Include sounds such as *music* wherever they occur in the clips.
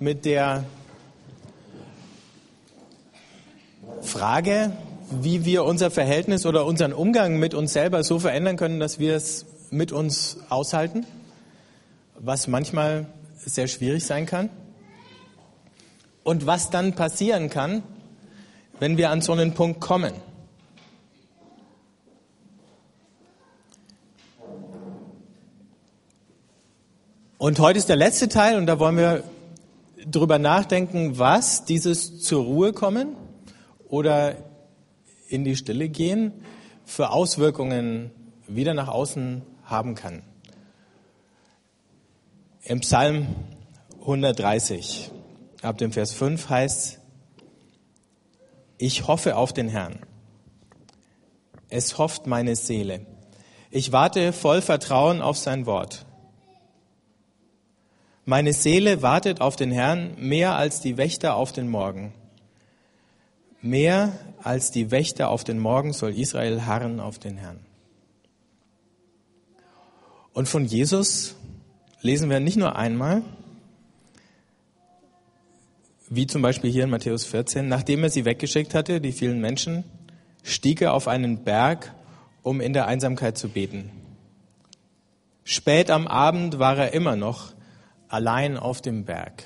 mit der Frage, wie wir unser Verhältnis oder unseren Umgang mit uns selber so verändern können, dass wir es mit uns aushalten, was manchmal sehr schwierig sein kann. Und was dann passieren kann, wenn wir an so einen Punkt kommen. Und heute ist der letzte Teil und da wollen wir drüber nachdenken, was dieses zur Ruhe kommen oder in die Stille gehen für Auswirkungen wieder nach außen haben kann. Im Psalm 130 ab dem Vers 5 heißt, ich hoffe auf den Herrn. Es hofft meine Seele. Ich warte voll Vertrauen auf sein Wort. Meine Seele wartet auf den Herrn mehr als die Wächter auf den Morgen. Mehr als die Wächter auf den Morgen soll Israel harren auf den Herrn. Und von Jesus lesen wir nicht nur einmal, wie zum Beispiel hier in Matthäus 14, nachdem er sie weggeschickt hatte, die vielen Menschen, stieg er auf einen Berg, um in der Einsamkeit zu beten. Spät am Abend war er immer noch allein auf dem Berg.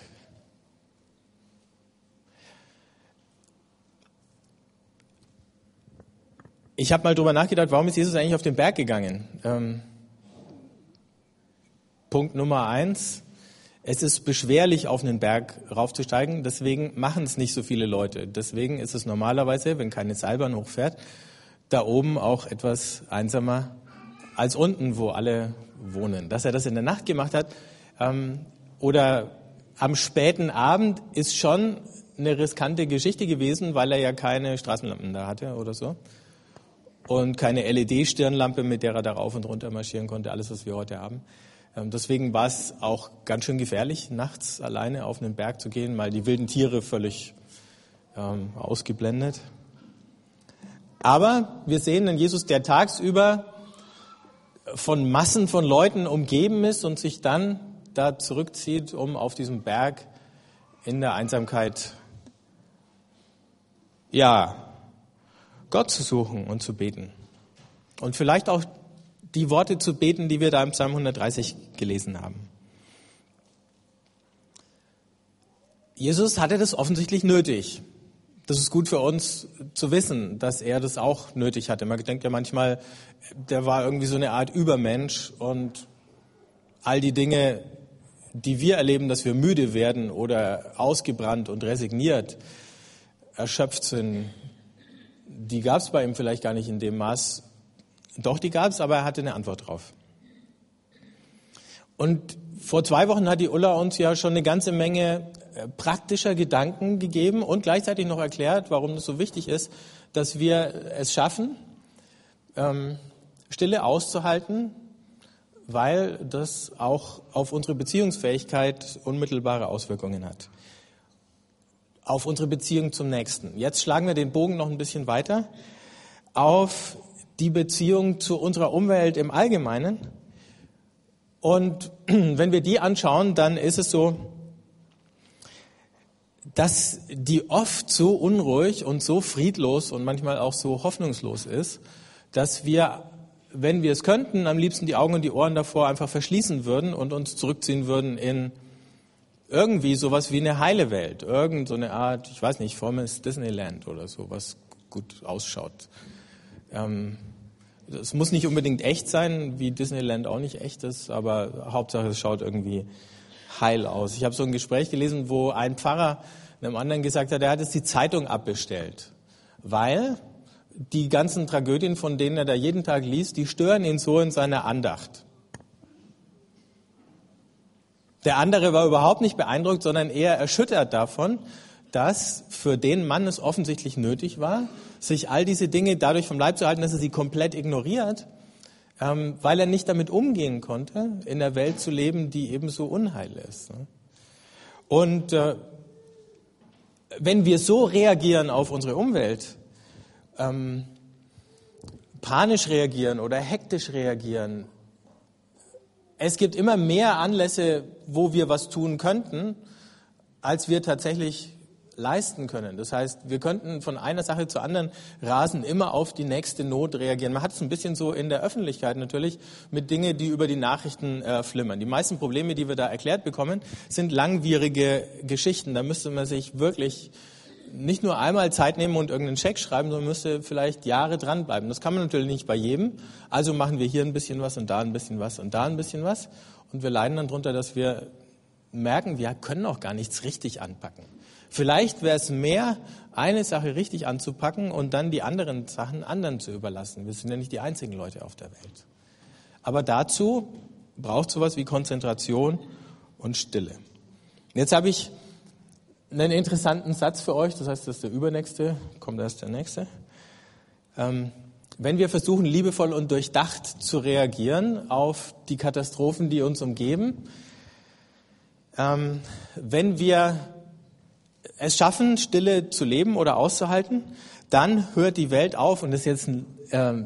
Ich habe mal drüber nachgedacht, warum ist Jesus eigentlich auf den Berg gegangen? Ähm, Punkt Nummer eins. Es ist beschwerlich, auf einen Berg raufzusteigen, deswegen machen es nicht so viele Leute. Deswegen ist es normalerweise, wenn keine Seilbahn hochfährt, da oben auch etwas einsamer als unten, wo alle wohnen. Dass er das in der Nacht gemacht hat, ähm, oder am späten Abend ist schon eine riskante Geschichte gewesen, weil er ja keine Straßenlampen da hatte oder so. Und keine LED-Stirnlampe, mit der er da rauf und runter marschieren konnte, alles, was wir heute haben. Ähm, deswegen war es auch ganz schön gefährlich, nachts alleine auf einen Berg zu gehen, mal die wilden Tiere völlig ähm, ausgeblendet. Aber wir sehen einen Jesus, der tagsüber von Massen von Leuten umgeben ist und sich dann da zurückzieht, um auf diesem Berg in der Einsamkeit, ja, Gott zu suchen und zu beten. Und vielleicht auch die Worte zu beten, die wir da im Psalm 130 gelesen haben. Jesus hatte das offensichtlich nötig. Das ist gut für uns zu wissen, dass er das auch nötig hatte. Man denkt ja manchmal, der war irgendwie so eine Art Übermensch und all die Dinge, die wir erleben, dass wir müde werden oder ausgebrannt und resigniert, erschöpft sind, die gab es bei ihm vielleicht gar nicht in dem Maß. Doch, die gab es, aber er hatte eine Antwort drauf. Und vor zwei Wochen hat die Ulla uns ja schon eine ganze Menge äh, praktischer Gedanken gegeben und gleichzeitig noch erklärt, warum es so wichtig ist, dass wir es schaffen, ähm, Stille auszuhalten, weil das auch auf unsere Beziehungsfähigkeit unmittelbare Auswirkungen hat. Auf unsere Beziehung zum Nächsten. Jetzt schlagen wir den Bogen noch ein bisschen weiter auf die Beziehung zu unserer Umwelt im Allgemeinen. Und *clears throat* wenn wir die anschauen, dann ist es so, dass die oft so unruhig und so friedlos und manchmal auch so hoffnungslos ist, dass wir wenn wir es könnten, am liebsten die Augen und die Ohren davor einfach verschließen würden und uns zurückziehen würden in irgendwie sowas wie eine heile Welt. Irgend so eine Art, ich weiß nicht, Formes Disneyland oder so, was gut ausschaut. Ähm, es muss nicht unbedingt echt sein, wie Disneyland auch nicht echt ist, aber Hauptsache es schaut irgendwie heil aus. Ich habe so ein Gespräch gelesen, wo ein Pfarrer einem anderen gesagt hat, er hat jetzt die Zeitung abbestellt, weil die ganzen Tragödien, von denen er da jeden Tag liest, die stören ihn so in seiner Andacht. Der andere war überhaupt nicht beeindruckt, sondern eher erschüttert davon, dass für den Mann es offensichtlich nötig war, sich all diese Dinge dadurch vom Leib zu halten, dass er sie komplett ignoriert, ähm, weil er nicht damit umgehen konnte, in der Welt zu leben, die ebenso unheil ist. Und äh, wenn wir so reagieren auf unsere Umwelt, ähm, panisch reagieren oder hektisch reagieren. Es gibt immer mehr Anlässe, wo wir was tun könnten, als wir tatsächlich leisten können. Das heißt, wir könnten von einer Sache zur anderen rasen, immer auf die nächste Not reagieren. Man hat es ein bisschen so in der Öffentlichkeit natürlich mit Dingen, die über die Nachrichten äh, flimmern. Die meisten Probleme, die wir da erklärt bekommen, sind langwierige Geschichten. Da müsste man sich wirklich nicht nur einmal Zeit nehmen und irgendeinen Check schreiben, sondern müsste vielleicht Jahre dranbleiben. Das kann man natürlich nicht bei jedem. Also machen wir hier ein bisschen was und da ein bisschen was und da ein bisschen was. Und wir leiden dann darunter, dass wir merken, wir können auch gar nichts richtig anpacken. Vielleicht wäre es mehr, eine Sache richtig anzupacken und dann die anderen Sachen anderen zu überlassen. Wir sind ja nicht die einzigen Leute auf der Welt. Aber dazu braucht sowas wie Konzentration und Stille. Jetzt habe ich einen interessanten Satz für euch, das heißt, das ist der übernächste, kommt erst der nächste. Ähm, wenn wir versuchen, liebevoll und durchdacht zu reagieren auf die Katastrophen, die uns umgeben, ähm, wenn wir es schaffen, Stille zu leben oder auszuhalten, dann hört die Welt auf, und das ist jetzt ein äh,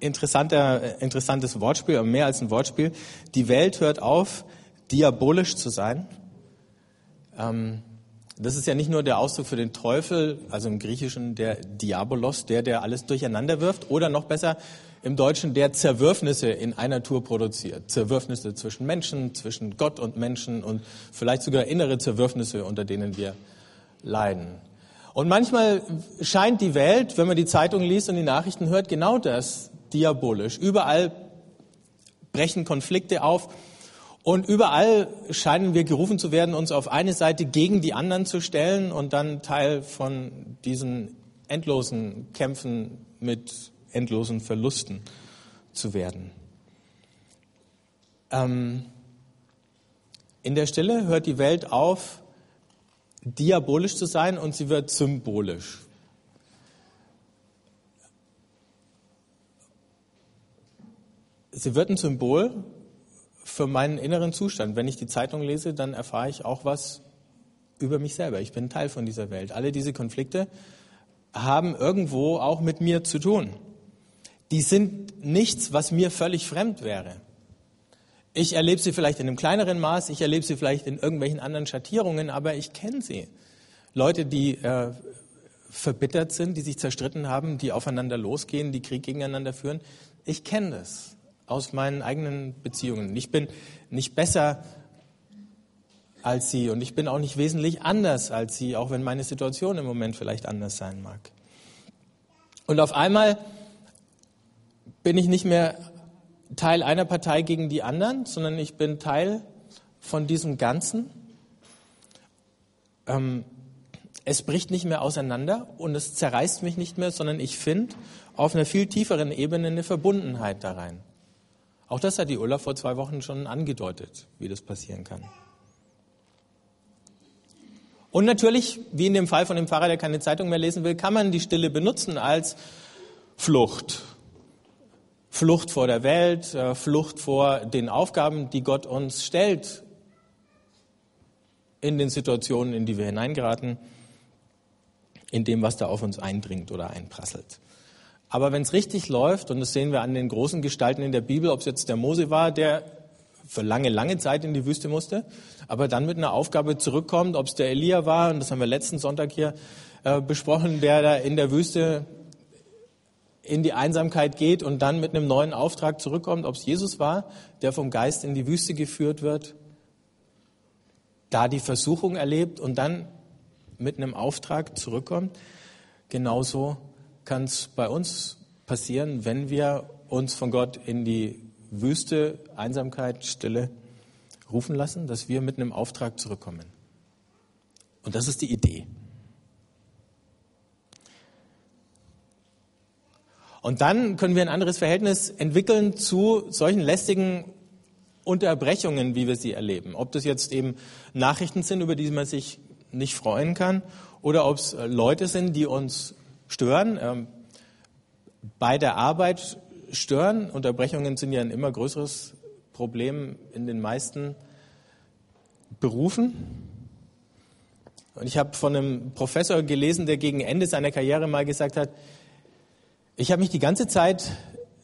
interessanter, interessantes Wortspiel, aber mehr als ein Wortspiel, die Welt hört auf, diabolisch zu sein. Ähm, das ist ja nicht nur der Ausdruck für den Teufel, also im Griechischen der Diabolos, der, der alles durcheinander wirft, oder noch besser im Deutschen, der Zerwürfnisse in einer Tour produziert. Zerwürfnisse zwischen Menschen, zwischen Gott und Menschen und vielleicht sogar innere Zerwürfnisse, unter denen wir leiden. Und manchmal scheint die Welt, wenn man die Zeitung liest und die Nachrichten hört, genau das diabolisch. Überall brechen Konflikte auf und überall scheinen wir gerufen zu werden, uns auf eine Seite gegen die anderen zu stellen und dann Teil von diesen endlosen Kämpfen mit endlosen Verlusten zu werden. Ähm, in der Stille hört die Welt auf, diabolisch zu sein und sie wird symbolisch. Sie wird ein Symbol für meinen inneren Zustand. Wenn ich die Zeitung lese, dann erfahre ich auch was über mich selber. Ich bin Teil von dieser Welt. Alle diese Konflikte haben irgendwo auch mit mir zu tun. Die sind nichts, was mir völlig fremd wäre. Ich erlebe sie vielleicht in einem kleineren Maß, ich erlebe sie vielleicht in irgendwelchen anderen Schattierungen, aber ich kenne sie. Leute, die äh, verbittert sind, die sich zerstritten haben, die aufeinander losgehen, die Krieg gegeneinander führen. Ich kenne das aus meinen eigenen Beziehungen. Ich bin nicht besser als sie und ich bin auch nicht wesentlich anders als sie, auch wenn meine Situation im Moment vielleicht anders sein mag. Und auf einmal bin ich nicht mehr Teil einer Partei gegen die anderen, sondern ich bin Teil von diesem Ganzen. Ähm, es bricht nicht mehr auseinander und es zerreißt mich nicht mehr, sondern ich finde auf einer viel tieferen Ebene eine Verbundenheit da rein. Auch das hat die Ulla vor zwei Wochen schon angedeutet, wie das passieren kann. Und natürlich, wie in dem Fall von dem Pfarrer, der keine Zeitung mehr lesen will, kann man die Stille benutzen als Flucht. Flucht vor der Welt, äh, Flucht vor den Aufgaben, die Gott uns stellt in den Situationen, in die wir hineingeraten, in dem, was da auf uns eindringt oder einprasselt. Aber wenn es richtig läuft, und das sehen wir an den großen Gestalten in der Bibel, ob es jetzt der Mose war, der für lange, lange Zeit in die Wüste musste, aber dann mit einer Aufgabe zurückkommt, ob es der Elia war, und das haben wir letzten Sonntag hier äh, besprochen, der da in der Wüste in die Einsamkeit geht und dann mit einem neuen Auftrag zurückkommt, ob es Jesus war, der vom Geist in die Wüste geführt wird, da die Versuchung erlebt und dann mit einem Auftrag zurückkommt. Genauso kann es bei uns passieren, wenn wir uns von Gott in die Wüste, Einsamkeit, Stille rufen lassen, dass wir mit einem Auftrag zurückkommen. Und das ist die Idee. Und dann können wir ein anderes Verhältnis entwickeln zu solchen lästigen Unterbrechungen, wie wir sie erleben. Ob das jetzt eben Nachrichten sind, über die man sich nicht freuen kann, oder ob es Leute sind, die uns stören, ähm, bei der Arbeit stören. Unterbrechungen sind ja ein immer größeres Problem in den meisten Berufen. Und ich habe von einem Professor gelesen, der gegen Ende seiner Karriere mal gesagt hat, ich habe mich die ganze Zeit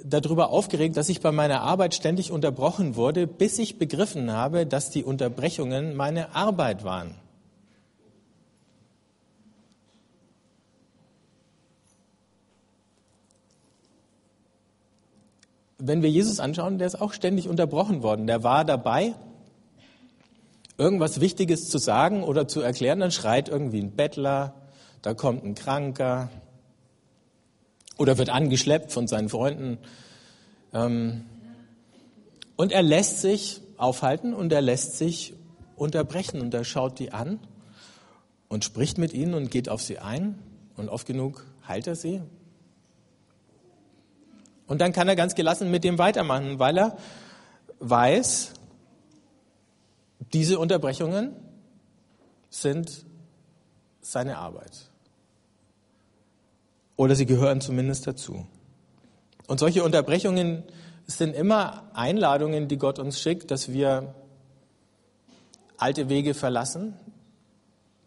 darüber aufgeregt, dass ich bei meiner Arbeit ständig unterbrochen wurde, bis ich begriffen habe, dass die Unterbrechungen meine Arbeit waren. Wenn wir Jesus anschauen, der ist auch ständig unterbrochen worden. Der war dabei, irgendwas Wichtiges zu sagen oder zu erklären, dann schreit irgendwie ein Bettler, da kommt ein Kranker oder wird angeschleppt von seinen Freunden. Ähm, und er lässt sich aufhalten und er lässt sich unterbrechen und er schaut die an und spricht mit ihnen und geht auf sie ein und oft genug heilt er sie. Und dann kann er ganz gelassen mit dem weitermachen, weil er weiß, diese Unterbrechungen sind seine Arbeit. Oder sie gehören zumindest dazu. Und solche Unterbrechungen sind immer Einladungen, die Gott uns schickt, dass wir alte Wege verlassen,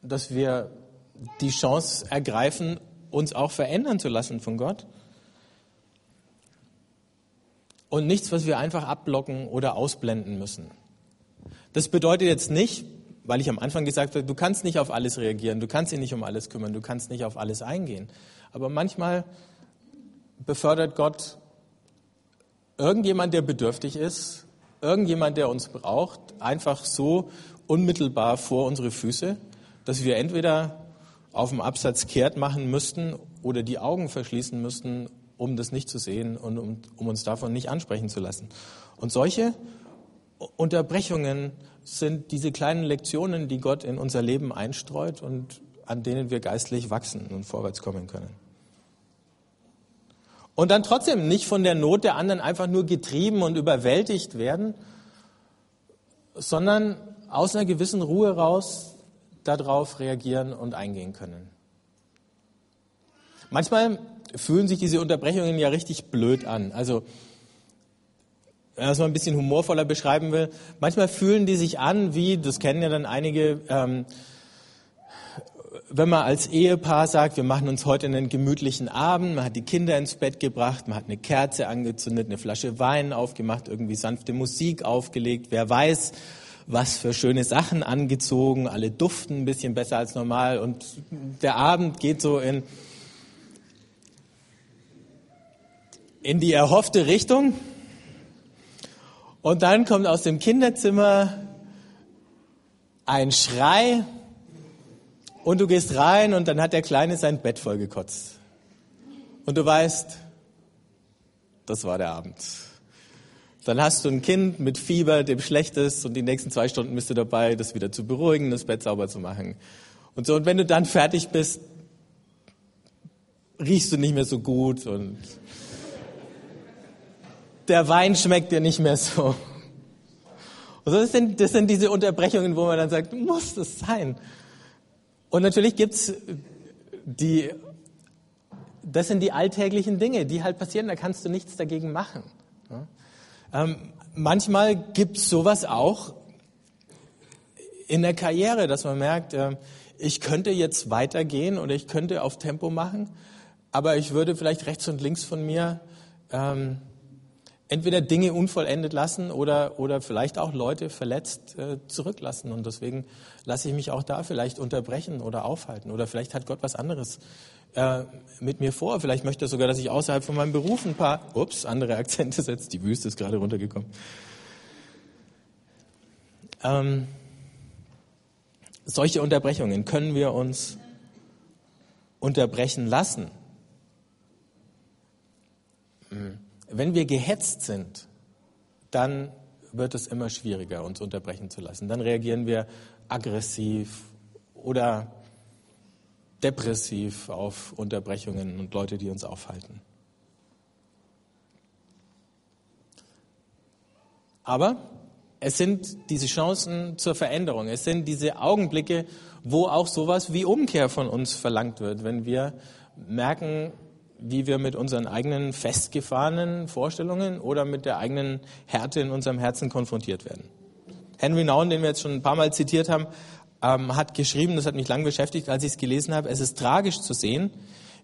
dass wir die Chance ergreifen, uns auch verändern zu lassen von Gott. Und nichts, was wir einfach abblocken oder ausblenden müssen. Das bedeutet jetzt nicht, weil ich am Anfang gesagt habe, du kannst nicht auf alles reagieren, du kannst dich nicht um alles kümmern, du kannst nicht auf alles eingehen. Aber manchmal befördert Gott irgendjemand, der bedürftig ist, irgendjemand, der uns braucht, einfach so unmittelbar vor unsere Füße, dass wir entweder auf dem Absatz kehrt machen müssten oder die Augen verschließen müssten, um das nicht zu sehen und um, um uns davon nicht ansprechen zu lassen. Und solche Unterbrechungen sind diese kleinen Lektionen, die Gott in unser Leben einstreut und an denen wir geistlich wachsen und vorwärts kommen können. Und dann trotzdem nicht von der Not der anderen einfach nur getrieben und überwältigt werden, sondern aus einer gewissen Ruhe raus darauf reagieren und eingehen können. Manchmal fühlen sich diese Unterbrechungen ja richtig blöd an. Also, wenn man es mal ein bisschen humorvoller beschreiben will, manchmal fühlen die sich an wie, das kennen ja dann einige, ähm, wenn man als Ehepaar sagt, wir machen uns heute einen gemütlichen Abend, man hat die Kinder ins Bett gebracht, man hat eine Kerze angezündet, eine Flasche Wein aufgemacht, irgendwie sanfte Musik aufgelegt, wer weiß, was für schöne Sachen angezogen, alle duften ein bisschen besser als normal und der Abend geht so in, in die erhoffte Richtung. Und dann kommt aus dem Kinderzimmer ein Schrei und du gehst rein und dann hat der Kleine sein Bett vollgekotzt. Und du weißt, das war der Abend. Dann hast du ein Kind mit Fieber, dem schlecht ist und die nächsten zwei Stunden bist du dabei, das wieder zu beruhigen, das Bett sauber zu machen. Und so, und wenn du dann fertig bist, riechst du nicht mehr so gut und der Wein schmeckt dir nicht mehr so. Und das sind, das sind diese Unterbrechungen, wo man dann sagt, muss das sein? Und natürlich gibt's die, das sind die alltäglichen Dinge, die halt passieren, da kannst du nichts dagegen machen. Ähm, manchmal gibt es sowas auch in der Karriere, dass man merkt, äh, ich könnte jetzt weitergehen oder ich könnte auf Tempo machen, aber ich würde vielleicht rechts und links von mir ähm, entweder Dinge unvollendet lassen oder, oder vielleicht auch Leute verletzt äh, zurücklassen. Und deswegen lasse ich mich auch da vielleicht unterbrechen oder aufhalten. Oder vielleicht hat Gott was anderes äh, mit mir vor. Vielleicht möchte er sogar, dass ich außerhalb von meinem Beruf ein paar, ups, andere Akzente setze. Die Wüste ist gerade runtergekommen. Ähm, solche Unterbrechungen können wir uns unterbrechen lassen. Hm. Wenn wir gehetzt sind, dann wird es immer schwieriger, uns unterbrechen zu lassen. Dann reagieren wir aggressiv oder depressiv auf Unterbrechungen und Leute, die uns aufhalten. Aber es sind diese Chancen zur Veränderung. Es sind diese Augenblicke, wo auch sowas wie Umkehr von uns verlangt wird, wenn wir merken, wie wir mit unseren eigenen festgefahrenen Vorstellungen oder mit der eigenen Härte in unserem Herzen konfrontiert werden. Henry Nouwen, den wir jetzt schon ein paar Mal zitiert haben, ähm, hat geschrieben, das hat mich lang beschäftigt, als ich es gelesen habe, es ist tragisch zu sehen,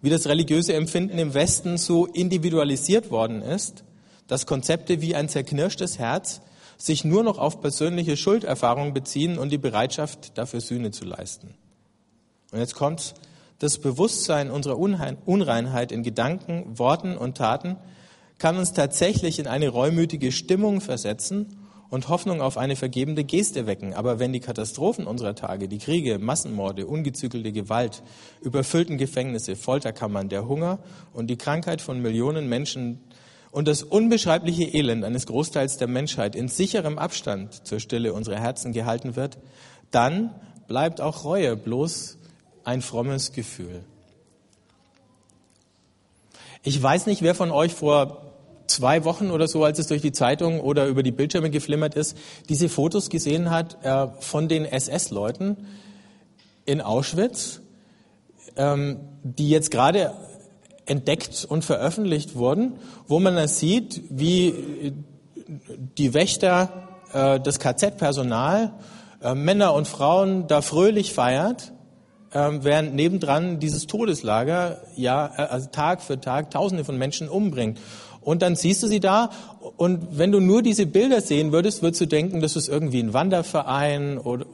wie das religiöse Empfinden im Westen so individualisiert worden ist, dass Konzepte wie ein zerknirschtes Herz sich nur noch auf persönliche Schulderfahrung beziehen und die Bereitschaft, dafür Sühne zu leisten. Und jetzt kommt das Bewusstsein unserer Unreinheit in Gedanken, Worten und Taten kann uns tatsächlich in eine reumütige Stimmung versetzen und Hoffnung auf eine vergebende Geste wecken. Aber wenn die Katastrophen unserer Tage, die Kriege, Massenmorde, ungezügelte Gewalt, überfüllten Gefängnisse, Folterkammern, der Hunger und die Krankheit von Millionen Menschen und das unbeschreibliche Elend eines Großteils der Menschheit in sicherem Abstand zur Stille unserer Herzen gehalten wird, dann bleibt auch Reue bloß ein frommes Gefühl. Ich weiß nicht, wer von euch vor zwei Wochen oder so, als es durch die Zeitung oder über die Bildschirme geflimmert ist, diese Fotos gesehen hat äh, von den SS-Leuten in Auschwitz, ähm, die jetzt gerade entdeckt und veröffentlicht wurden, wo man dann sieht, wie die Wächter, äh, das KZ-Personal, äh, Männer und Frauen da fröhlich feiert, äh, während nebendran dieses Todeslager ja äh, also Tag für Tag Tausende von Menschen umbringt. Und dann siehst du sie da und wenn du nur diese Bilder sehen würdest, würdest du denken, das ist irgendwie ein Wanderverein oder,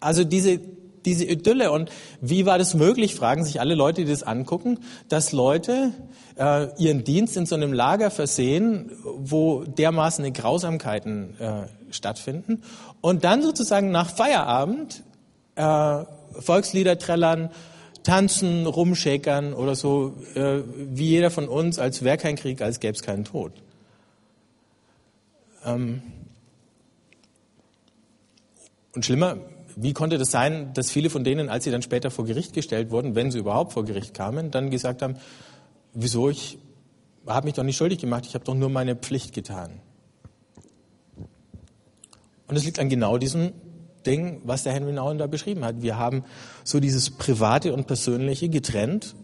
also diese diese Idylle und wie war das möglich, fragen sich alle Leute, die das angucken, dass Leute äh, ihren Dienst in so einem Lager versehen, wo dermaßen Grausamkeiten äh, stattfinden und dann sozusagen nach Feierabend äh, Volkslieder trällern, tanzen, rumschäkern oder so, äh, wie jeder von uns, als wäre kein Krieg, als gäbe es keinen Tod. Ähm und schlimmer, wie konnte das sein, dass viele von denen, als sie dann später vor Gericht gestellt wurden, wenn sie überhaupt vor Gericht kamen, dann gesagt haben, wieso, ich habe mich doch nicht schuldig gemacht, ich habe doch nur meine Pflicht getan. Und es liegt an genau diesem Ding, was der Henry Nouwen da beschrieben hat. Wir haben so dieses Private und Persönliche getrennt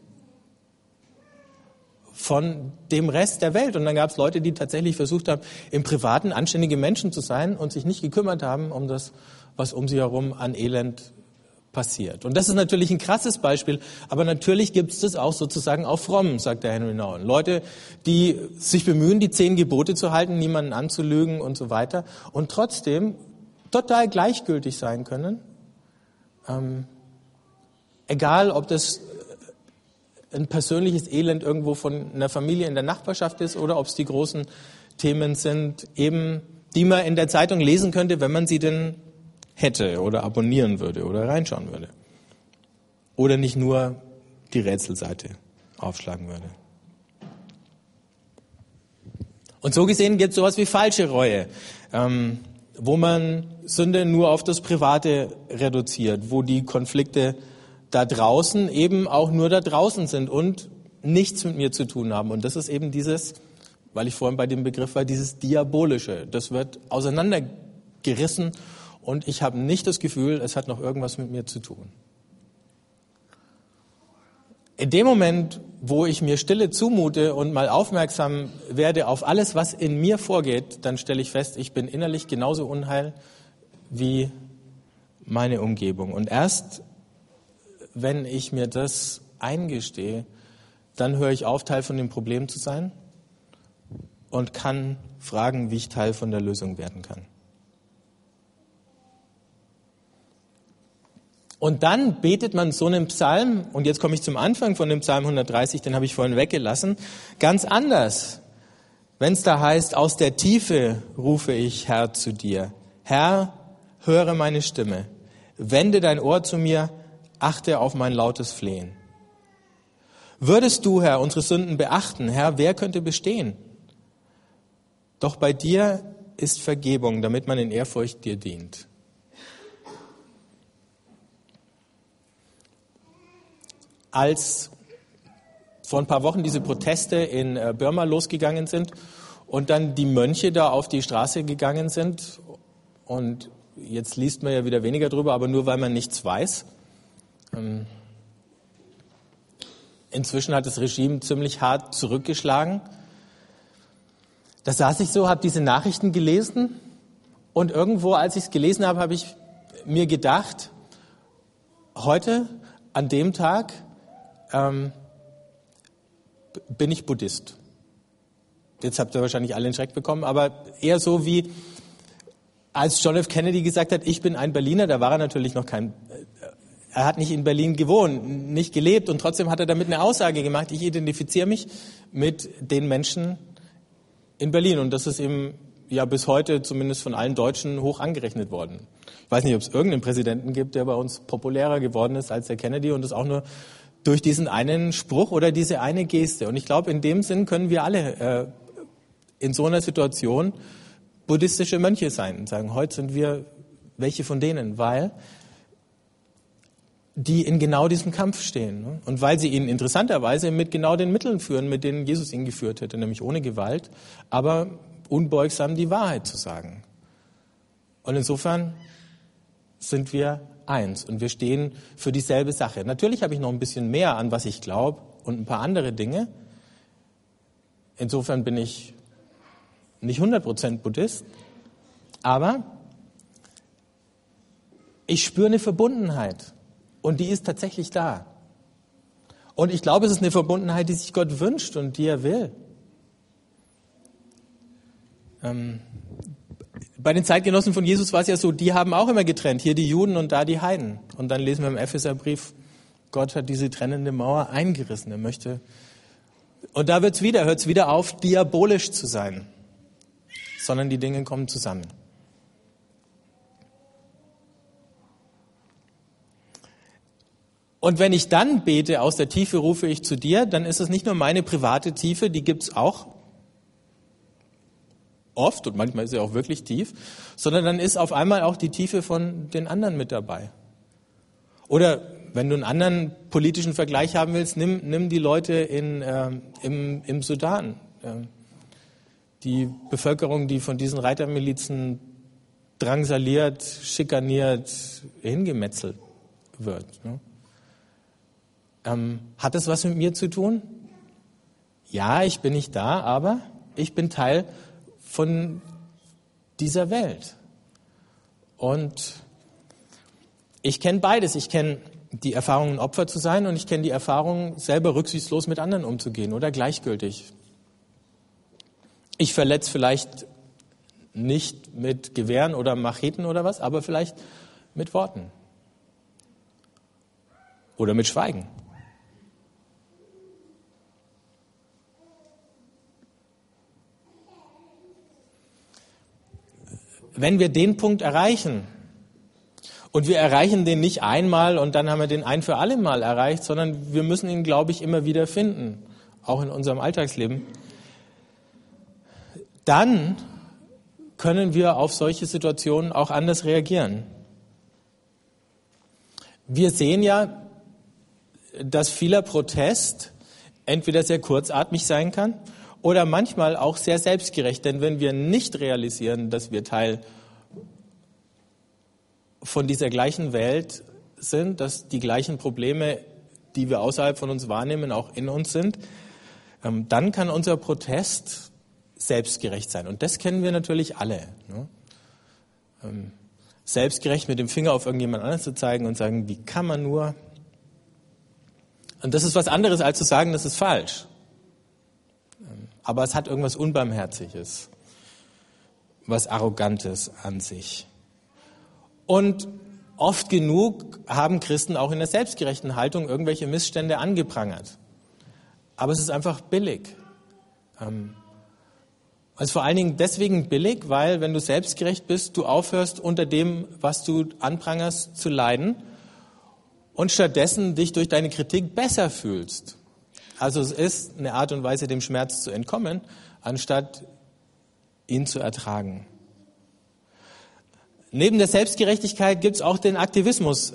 von dem Rest der Welt. Und dann gab es Leute, die tatsächlich versucht haben, im Privaten anständige Menschen zu sein und sich nicht gekümmert haben um das, was um sie herum an Elend passiert. Und das ist natürlich ein krasses Beispiel, aber natürlich gibt es das auch sozusagen auf Fromm, sagt der Henry Nouwen. Leute, die sich bemühen, die zehn Gebote zu halten, niemanden anzulügen und so weiter und trotzdem total gleichgültig sein können. Ähm, egal, ob das ein persönliches Elend irgendwo von einer Familie in der Nachbarschaft ist oder ob es die großen Themen sind, eben die man in der Zeitung lesen könnte, wenn man sie denn hätte oder abonnieren würde oder reinschauen würde. Oder nicht nur die Rätselseite aufschlagen würde. Und so gesehen gibt es sowas wie falsche Reue. Ähm, wo man Sünde nur auf das Private reduziert, wo die Konflikte da draußen eben auch nur da draußen sind und nichts mit mir zu tun haben. Und das ist eben dieses, weil ich vorhin bei dem Begriff war, dieses Diabolische. Das wird auseinandergerissen und ich habe nicht das Gefühl, es hat noch irgendwas mit mir zu tun. In dem Moment, wo ich mir Stille zumute und mal aufmerksam werde auf alles, was in mir vorgeht, dann stelle ich fest, ich bin innerlich genauso unheil wie meine Umgebung. Und erst wenn ich mir das eingestehe, dann höre ich auf, Teil von dem Problem zu sein und kann fragen, wie ich Teil von der Lösung werden kann. Und dann betet man so einen Psalm, und jetzt komme ich zum Anfang von dem Psalm 130, den habe ich vorhin weggelassen, ganz anders. Wenn es da heißt, aus der Tiefe rufe ich Herr zu dir. Herr, höre meine Stimme. Wende dein Ohr zu mir, achte auf mein lautes Flehen. Würdest du, Herr, unsere Sünden beachten, Herr, wer könnte bestehen? Doch bei dir ist Vergebung, damit man in Ehrfurcht dir dient. Als vor ein paar Wochen diese Proteste in äh, Burma losgegangen sind und dann die Mönche da auf die Straße gegangen sind. Und jetzt liest man ja wieder weniger drüber, aber nur weil man nichts weiß. Ähm, inzwischen hat das Regime ziemlich hart zurückgeschlagen. Da saß ich so, habe diese Nachrichten gelesen und irgendwo, als ich es gelesen habe, habe ich mir gedacht, heute, an dem Tag, ähm, bin ich Buddhist. Jetzt habt ihr wahrscheinlich alle einen Schreck bekommen, aber eher so wie als John F. Kennedy gesagt hat, ich bin ein Berliner, da war er natürlich noch kein, er hat nicht in Berlin gewohnt, nicht gelebt und trotzdem hat er damit eine Aussage gemacht, ich identifiziere mich mit den Menschen, in Berlin. Und das ist eben ja bis heute zumindest von allen Deutschen hoch angerechnet worden. Ich weiß nicht, ob es irgendeinen Präsidenten gibt, der bei uns populärer geworden ist als der Kennedy und das auch nur durch diesen einen Spruch oder diese eine Geste. Und ich glaube, in dem Sinn können wir alle äh, in so einer Situation buddhistische Mönche sein und sagen, heute sind wir welche von denen, weil die in genau diesem Kampf stehen. Ne? Und weil sie ihn interessanterweise mit genau den Mitteln führen, mit denen Jesus ihn geführt hätte, nämlich ohne Gewalt, aber unbeugsam die Wahrheit zu sagen. Und insofern sind wir eins und wir stehen für dieselbe Sache. Natürlich habe ich noch ein bisschen mehr an, was ich glaube und ein paar andere Dinge. Insofern bin ich nicht 100% Buddhist, aber ich spüre eine Verbundenheit und die ist tatsächlich da. Und ich glaube, es ist eine Verbundenheit, die sich Gott wünscht und die er will. Ähm, bei den Zeitgenossen von Jesus war es ja so, die haben auch immer getrennt, hier die Juden und da die Heiden. Und dann lesen wir im Epheserbrief, Gott hat diese trennende Mauer eingerissen. Er möchte. Und da wird's wieder, hört's wieder auf, diabolisch zu sein, sondern die Dinge kommen zusammen. Und wenn ich dann bete, aus der Tiefe rufe ich zu dir, dann ist es nicht nur meine private Tiefe, die gibt's auch oft und manchmal ist sie auch wirklich tief, sondern dann ist auf einmal auch die Tiefe von den anderen mit dabei. Oder wenn du einen anderen politischen Vergleich haben willst, nimm, nimm die Leute in, äh, im, im Sudan. Äh, die Bevölkerung, die von diesen Reitermilizen drangsaliert, schikaniert, hingemetzelt wird. Ne? Ähm, hat das was mit mir zu tun? Ja, ich bin nicht da, aber ich bin Teil von dieser Welt. Und ich kenne beides. Ich kenne die Erfahrung, ein Opfer zu sein und ich kenne die Erfahrung, selber rücksichtslos mit anderen umzugehen oder gleichgültig. Ich verletze vielleicht nicht mit Gewehren oder Macheten oder was, aber vielleicht mit Worten oder mit Schweigen. Wenn wir den Punkt erreichen, und wir erreichen den nicht einmal und dann haben wir den ein für alle Mal erreicht, sondern wir müssen ihn, glaube ich, immer wieder finden, auch in unserem Alltagsleben. Dann können wir auf solche Situationen auch anders reagieren. Wir sehen ja, dass vieler Protest entweder sehr kurzatmig sein kann oder manchmal auch sehr selbstgerecht. Denn wenn wir nicht realisieren, dass wir Teil von dieser gleichen Welt sind, dass die gleichen Probleme, die wir außerhalb von uns wahrnehmen, auch in uns sind, ähm, dann kann unser Protest selbstgerecht sein. Und das kennen wir natürlich alle. Ne? Ähm, selbstgerecht mit dem Finger auf irgendjemand anderes zu zeigen und sagen, wie kann man nur? Und das ist was anderes, als zu sagen, das ist falsch aber es hat irgendwas Unbarmherziges, was Arrogantes an sich. Und oft genug haben Christen auch in der selbstgerechten Haltung irgendwelche Missstände angeprangert. Aber es ist einfach billig. Ähm, also vor allen Dingen deswegen billig, weil wenn du selbstgerecht bist, du aufhörst unter dem, was du anprangerst, zu leiden und stattdessen dich durch deine Kritik besser fühlst. Also es ist eine Art und Weise, dem Schmerz zu entkommen, anstatt ihn zu ertragen. Neben der Selbstgerechtigkeit gibt es auch den Aktivismus.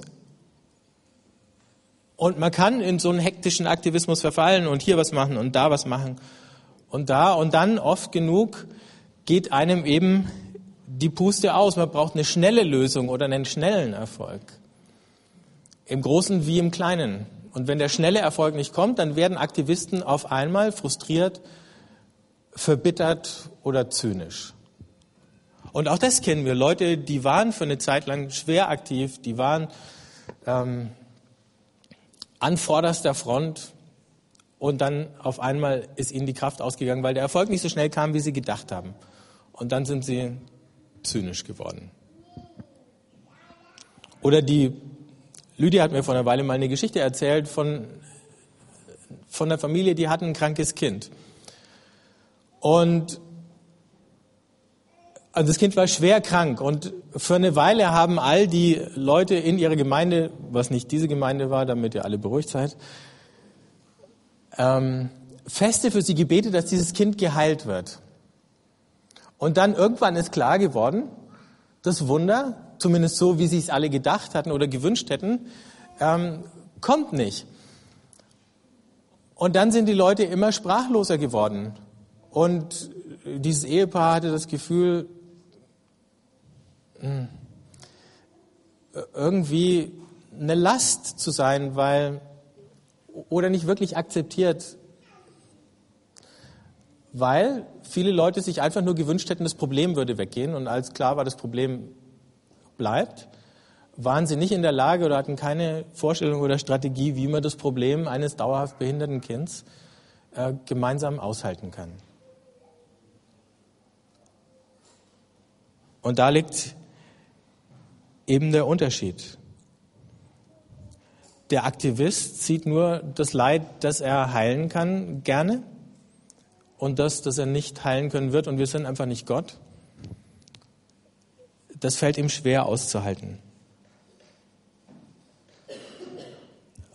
Und man kann in so einen hektischen Aktivismus verfallen und hier was machen und da was machen und da. Und dann oft genug geht einem eben die Puste aus. Man braucht eine schnelle Lösung oder einen schnellen Erfolg. Im Großen wie im Kleinen. Und wenn der schnelle Erfolg nicht kommt, dann werden Aktivisten auf einmal frustriert, verbittert oder zynisch. Und auch das kennen wir. Leute, die waren für eine Zeit lang schwer aktiv, die waren ähm, an vorderster Front und dann auf einmal ist ihnen die Kraft ausgegangen, weil der Erfolg nicht so schnell kam, wie sie gedacht haben. Und dann sind sie zynisch geworden. Oder die Lydia hat mir vor einer Weile mal eine Geschichte erzählt von, von einer Familie, die hatten ein krankes Kind. Und Also das Kind war schwer krank und für eine Weile haben all die Leute in ihrer Gemeinde, was nicht diese Gemeinde war, damit ihr alle beruhigt seid, ähm, feste für sie gebetet, dass dieses Kind geheilt wird. Und dann irgendwann ist klar geworden, das Wunder, zumindest so, wie sie es alle gedacht hatten oder gewünscht hätten, ähm, kommt nicht. Und dann sind die Leute immer sprachloser geworden. Und dieses Ehepaar hatte das Gefühl, hm, irgendwie eine Last zu sein, weil oder nicht wirklich akzeptiert, weil viele Leute sich einfach nur gewünscht hätten, das Problem würde weggehen und als klar war, das Problem bleibt, waren sie nicht in der Lage oder hatten keine Vorstellung oder Strategie, wie man das Problem eines dauerhaft behinderten Kindes äh, gemeinsam aushalten kann. Und da liegt eben der Unterschied. Der Aktivist sieht nur das Leid, das er heilen kann, gerne und das, das er nicht heilen können wird und wir sind einfach nicht Gott. Das fällt ihm schwer auszuhalten.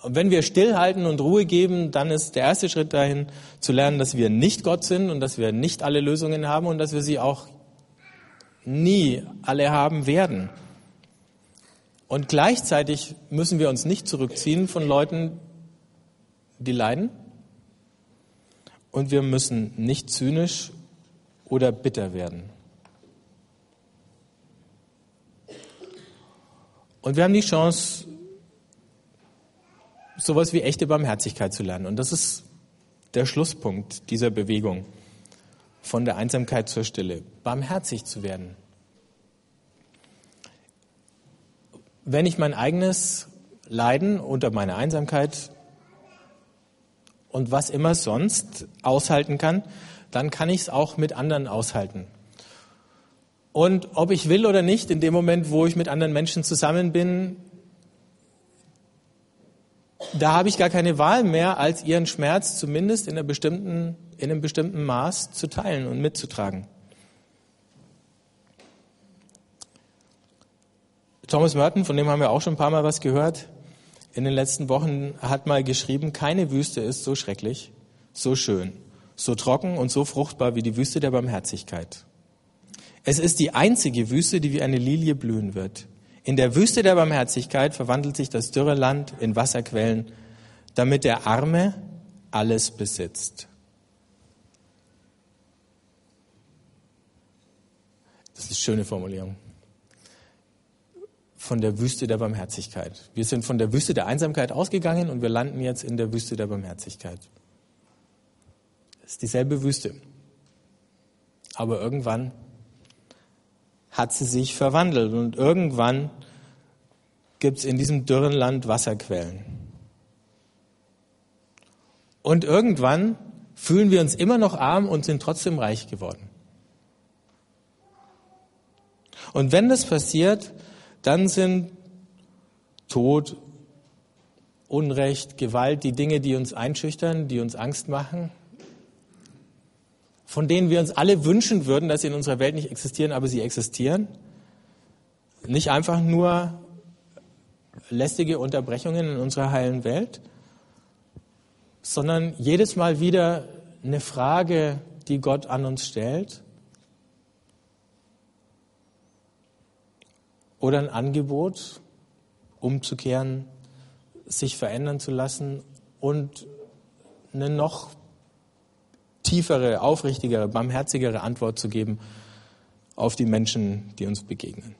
Und wenn wir stillhalten und Ruhe geben, dann ist der erste Schritt dahin zu lernen, dass wir nicht Gott sind und dass wir nicht alle Lösungen haben und dass wir sie auch nie alle haben werden. Und gleichzeitig müssen wir uns nicht zurückziehen von Leuten, die leiden. Und wir müssen nicht zynisch oder bitter werden. Und wir haben die Chance, sowas wie echte Barmherzigkeit zu lernen. Und das ist der Schlusspunkt dieser Bewegung von der Einsamkeit zur Stille, barmherzig zu werden. wenn ich mein eigenes Leiden unter meiner Einsamkeit und was immer sonst aushalten kann, dann kann ich es auch mit anderen aushalten. Und ob ich will oder nicht, in dem Moment, wo ich mit anderen Menschen zusammen bin, da habe ich gar keine Wahl mehr, als ihren Schmerz zumindest in, bestimmten, in einem bestimmten Maß zu teilen und mitzutragen. Thomas Merton, von dem haben wir auch schon ein paar Mal was gehört, in den letzten Wochen hat mal geschrieben, keine Wüste ist so schrecklich, so schön, so trocken und so fruchtbar wie die Wüste der Barmherzigkeit. Es ist die einzige Wüste, die wie eine Lilie blühen wird. In der Wüste der Barmherzigkeit verwandelt sich das dürre Land in Wasserquellen, damit der Arme alles besitzt. Das ist eine schöne Formulierung von der Wüste der Barmherzigkeit. Wir sind von der Wüste der Einsamkeit ausgegangen und wir landen jetzt in der Wüste der Barmherzigkeit. Es ist dieselbe Wüste. Aber irgendwann hat sie sich verwandelt und irgendwann gibt es in diesem dürren Land Wasserquellen. Und irgendwann fühlen wir uns immer noch arm und sind trotzdem reich geworden. Und wenn das passiert, dann sind Tod, Unrecht, Gewalt die Dinge, die uns einschüchtern, die uns Angst machen, von denen wir uns alle wünschen würden, dass sie in unserer Welt nicht existieren, aber sie existieren. Nicht einfach nur lästige Unterbrechungen in unserer heilen Welt, sondern jedes Mal wieder eine Frage, die Gott an uns stellt. Oder ein Angebot, umzukehren, sich verändern zu lassen und eine noch tiefere, aufrichtigere, barmherzigere Antwort zu geben auf die Menschen, die uns begegnen.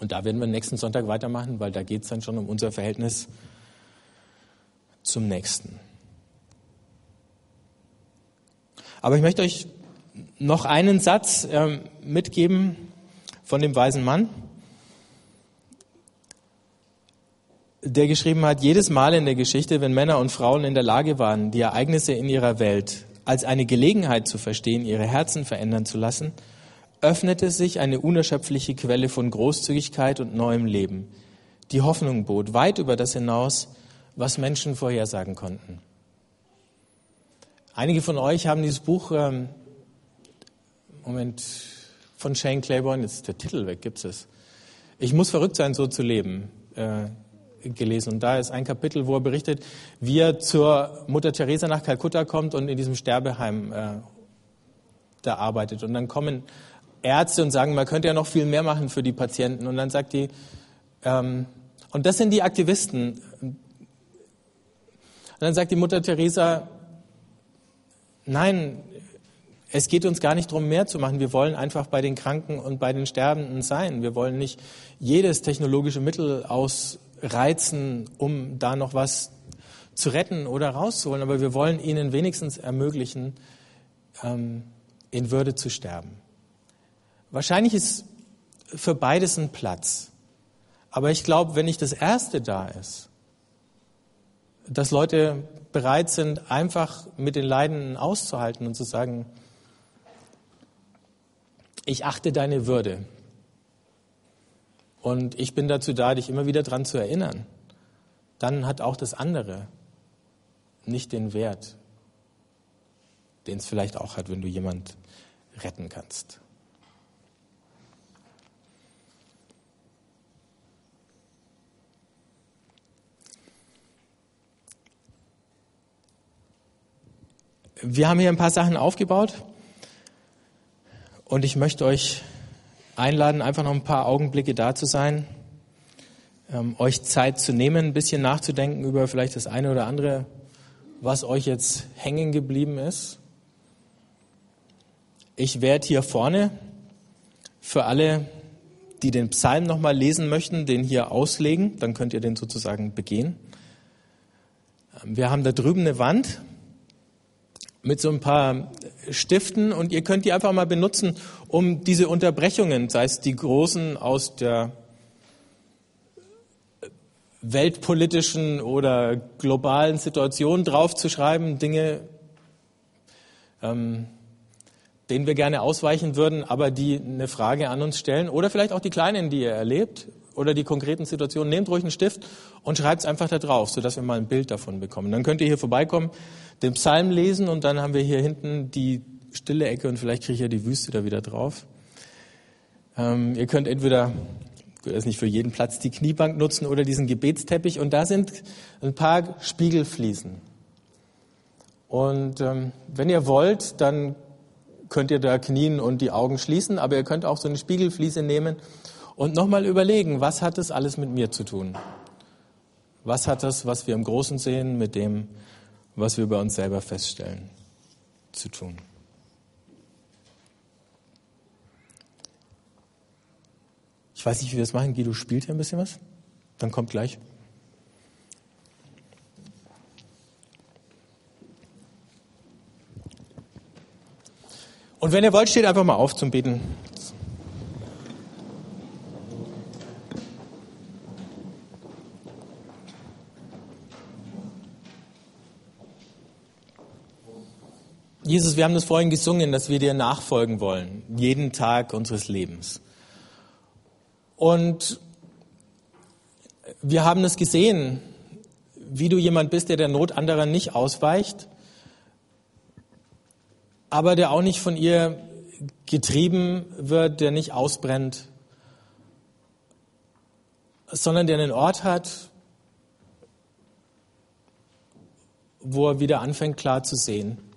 Und da werden wir nächsten Sonntag weitermachen, weil da geht es dann schon um unser Verhältnis zum Nächsten. Aber ich möchte euch noch einen Satz äh, mitgeben von dem weisen Mann, der geschrieben hat, jedes Mal in der Geschichte, wenn Männer und Frauen in der Lage waren, die Ereignisse in ihrer Welt als eine Gelegenheit zu verstehen, ihre Herzen verändern zu lassen, öffnete sich eine unerschöpfliche Quelle von Großzügigkeit und neuem Leben, die Hoffnung bot, weit über das hinaus, was Menschen vorhersagen konnten. Einige von euch haben dieses Buch, ähm, Moment, von Shane Claiborne, jetzt ist der Titel weg, gibt es. Ich muss verrückt sein, so zu leben, äh, gelesen. Und da ist ein Kapitel, wo er berichtet, wie er zur Mutter Teresa nach Kalkutta kommt und in diesem Sterbeheim äh, da arbeitet. Und dann kommen Ärzte und sagen, man könnte ja noch viel mehr machen für die Patienten. Und dann sagt die, ähm, und das sind die Aktivisten. Und dann sagt die Mutter Teresa, nein, es geht uns gar nicht darum, mehr zu machen. Wir wollen einfach bei den Kranken und bei den Sterbenden sein. Wir wollen nicht jedes technologische Mittel ausreizen, um da noch was zu retten oder rauszuholen. Aber wir wollen ihnen wenigstens ermöglichen, ähm, in Würde zu sterben. Wahrscheinlich ist für beides ein Platz. Aber ich glaube, wenn nicht das Erste da ist, dass Leute bereit sind, einfach mit den Leidenden auszuhalten und zu sagen, ich achte deine Würde. Und ich bin dazu da, dich immer wieder daran zu erinnern. Dann hat auch das andere nicht den Wert, den es vielleicht auch hat, wenn du jemand retten kannst. Wir haben hier ein paar Sachen aufgebaut und ich möchte euch einladen, einfach noch ein paar Augenblicke da zu sein, ähm, euch Zeit zu nehmen, ein bisschen nachzudenken über vielleicht das eine oder andere, was euch jetzt hängen geblieben ist. Ich werde hier vorne für alle, die den Psalm nochmal lesen möchten, den hier auslegen, dann könnt ihr den sozusagen begehen. Ähm, wir haben da drüben eine Wand, mit so ein paar Stiften und ihr könnt die einfach mal benutzen, um diese Unterbrechungen, sei es die großen aus der weltpolitischen oder globalen Situation draufzuschreiben, Dinge, ähm, denen wir gerne ausweichen würden, aber die eine Frage an uns stellen oder vielleicht auch die kleinen, die ihr erlebt oder die konkreten Situationen. Nehmt ruhig einen Stift und schreibt es einfach da drauf, sodass wir mal ein Bild davon bekommen. Dann könnt ihr hier vorbeikommen den Psalm lesen und dann haben wir hier hinten die stille Ecke und vielleicht kriege ich ja die Wüste da wieder drauf. Ähm, ihr könnt entweder, das ist nicht für jeden Platz, die Kniebank nutzen oder diesen Gebetsteppich und da sind ein paar Spiegelfliesen. Und ähm, wenn ihr wollt, dann könnt ihr da knien und die Augen schließen, aber ihr könnt auch so eine Spiegelfliese nehmen und nochmal überlegen, was hat das alles mit mir zu tun? Was hat das, was wir im Großen sehen, mit dem, was wir über uns selber feststellen, zu tun. Ich weiß nicht, wie wir das machen. Guido spielt hier ein bisschen was. Dann kommt gleich. Und wenn ihr wollt, steht einfach mal auf zum Beten. Jesus, wir haben das vorhin gesungen, dass wir dir nachfolgen wollen, jeden Tag unseres Lebens. Und wir haben es gesehen, wie du jemand bist, der der Not anderer nicht ausweicht, aber der auch nicht von ihr getrieben wird, der nicht ausbrennt, sondern der einen Ort hat, wo er wieder anfängt klar zu sehen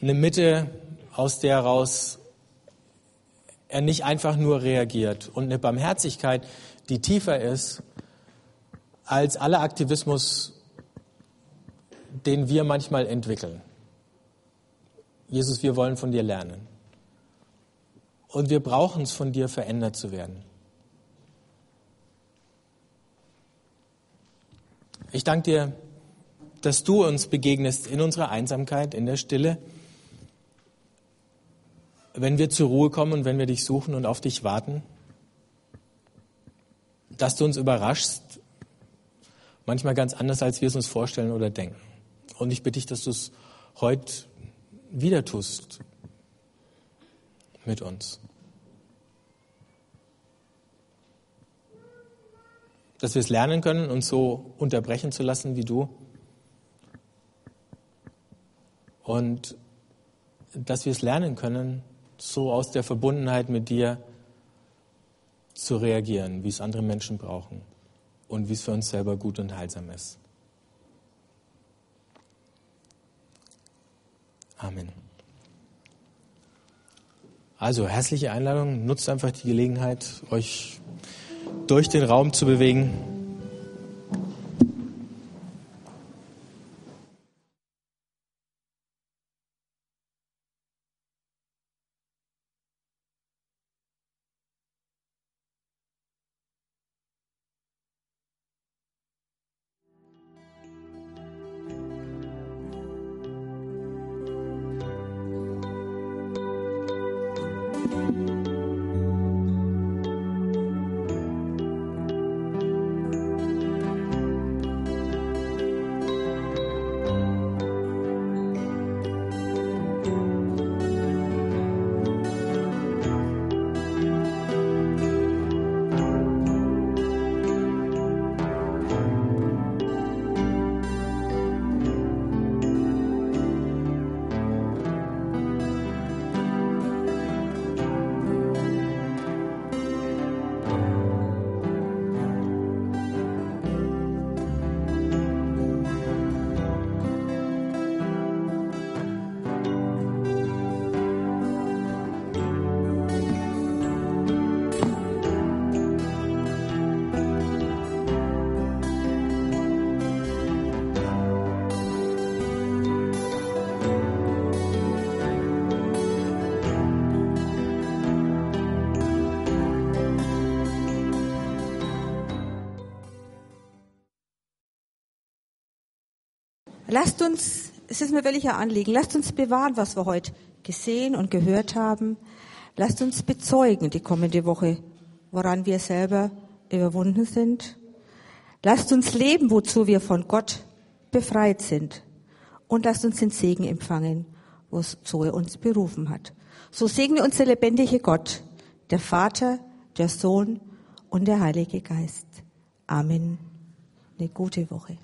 eine Mitte, aus der heraus er nicht einfach nur reagiert und eine Barmherzigkeit, die tiefer ist als aller Aktivismus, den wir manchmal entwickeln. Jesus, wir wollen von dir lernen. Und wir brauchen es von dir, verändert zu werden. Ich danke dir, dass du uns begegnest in unserer Einsamkeit, in der Stille wenn wir zur Ruhe kommen und wenn wir dich suchen und auf dich warten, dass du uns überraschst, manchmal ganz anders, als wir es uns vorstellen oder denken. Und ich bitte dich, dass du es heute wieder tust mit uns. Dass wir es lernen können, uns so unterbrechen zu lassen wie du. und dass wir es lernen können, so aus der Verbundenheit mit dir zu reagieren, wie es andere Menschen brauchen und wie es für uns selber gut und heilsam ist. Amen. Also herzliche Einladung, nutzt einfach die Gelegenheit, euch durch den Raum zu bewegen. Lasst uns, es ist mir welcher Anliegen, lasst uns bewahren, was wir heute gesehen und gehört haben. Lasst uns bezeugen die kommende Woche, woran wir selber überwunden sind. Lasst uns leben, wozu wir von Gott befreit sind. Und lasst uns den Segen empfangen, wozu er uns berufen hat. So segne uns der lebendige Gott, der Vater, der Sohn und der Heilige Geist. Amen. Eine gute Woche.